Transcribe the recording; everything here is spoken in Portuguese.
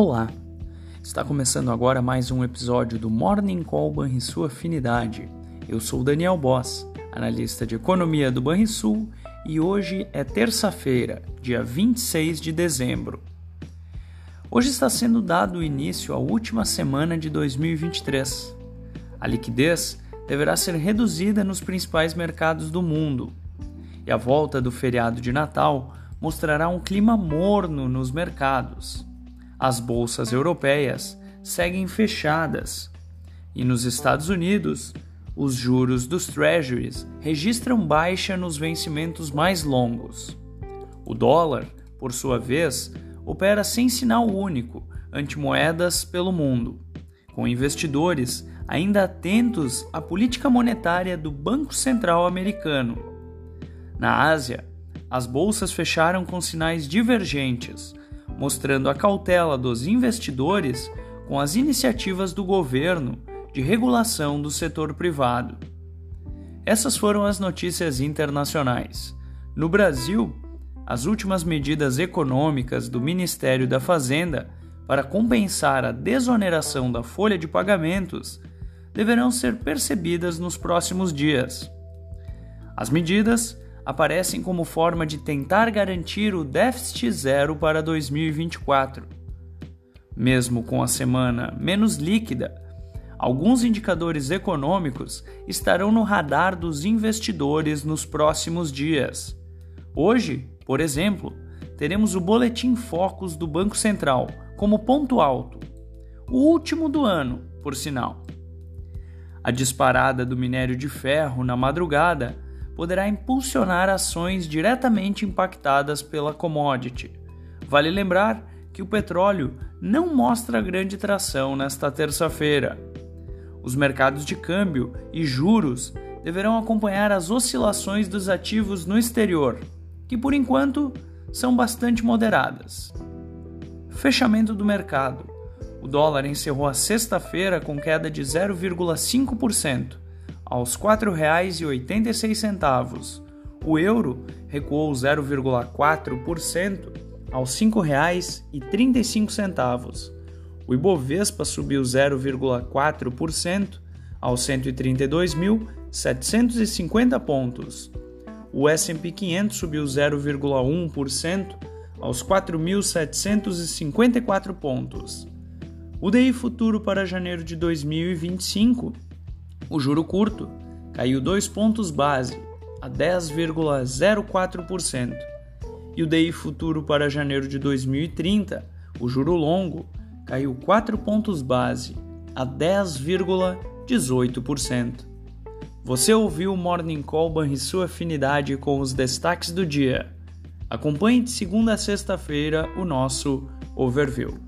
Olá! Está começando agora mais um episódio do Morning Call Banrisul Afinidade. Eu sou Daniel Boss, analista de economia do Banrisul, e hoje é terça-feira, dia 26 de dezembro. Hoje está sendo dado início à última semana de 2023. A liquidez deverá ser reduzida nos principais mercados do mundo, e a volta do feriado de Natal mostrará um clima morno nos mercados. As bolsas europeias seguem fechadas e nos Estados Unidos, os juros dos Treasuries registram baixa nos vencimentos mais longos. O dólar, por sua vez, opera sem sinal único ante moedas pelo mundo, com investidores ainda atentos à política monetária do Banco Central americano. Na Ásia, as bolsas fecharam com sinais divergentes, mostrando a cautela dos investidores com as iniciativas do governo de regulação do setor privado. Essas foram as notícias internacionais. No Brasil, as últimas medidas econômicas do Ministério da Fazenda para compensar a desoneração da folha de pagamentos deverão ser percebidas nos próximos dias. As medidas aparecem como forma de tentar garantir o déficit zero para 2024. Mesmo com a semana menos líquida, alguns indicadores econômicos estarão no radar dos investidores nos próximos dias. Hoje, por exemplo, teremos o Boletim Focus do Banco Central como ponto alto, o último do ano, por sinal. A disparada do minério de ferro na madrugada poderá impulsionar ações diretamente impactadas pela commodity. Vale lembrar que o petróleo não mostra grande tração nesta terça-feira. Os mercados de câmbio e juros deverão acompanhar as oscilações dos ativos no exterior, que por enquanto são bastante moderadas. Fechamento do mercado. O dólar encerrou a sexta-feira com queda de 0,5% aos R$ 4,86. O euro recuou 0,4% aos R$ 5,35. O Ibovespa subiu 0,4% aos 132.750 pontos. O S&P 500 subiu 0,1% aos 4.754 pontos. O DI futuro para janeiro de 2025 o juro curto caiu 2 pontos base a 10,04% e o DI futuro para janeiro de 2030, o juro longo, caiu 4 pontos base a 10,18%. Você ouviu o Morning Call e sua afinidade com os destaques do dia. Acompanhe de segunda a sexta-feira o nosso overview.